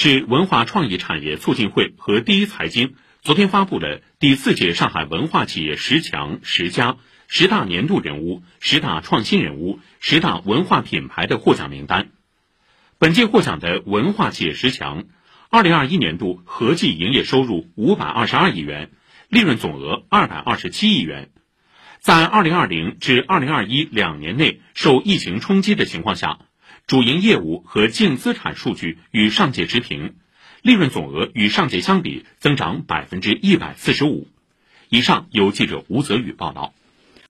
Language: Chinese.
市文化创意产业促进会和第一财经昨天发布了第四届上海文化企业十强、十佳、十大年度人物、十大创新人物、十大文化品牌的获奖名单。本届获奖的文化企业十强，二零二一年度合计营业收入五百二十二亿元，利润总额二百二十七亿元。在二零二零至二零二一两年内受疫情冲击的情况下，主营业务和净资产数据与上届持平，利润总额与上届相比增长百分之一百四十五。以上由记者吴泽宇报道。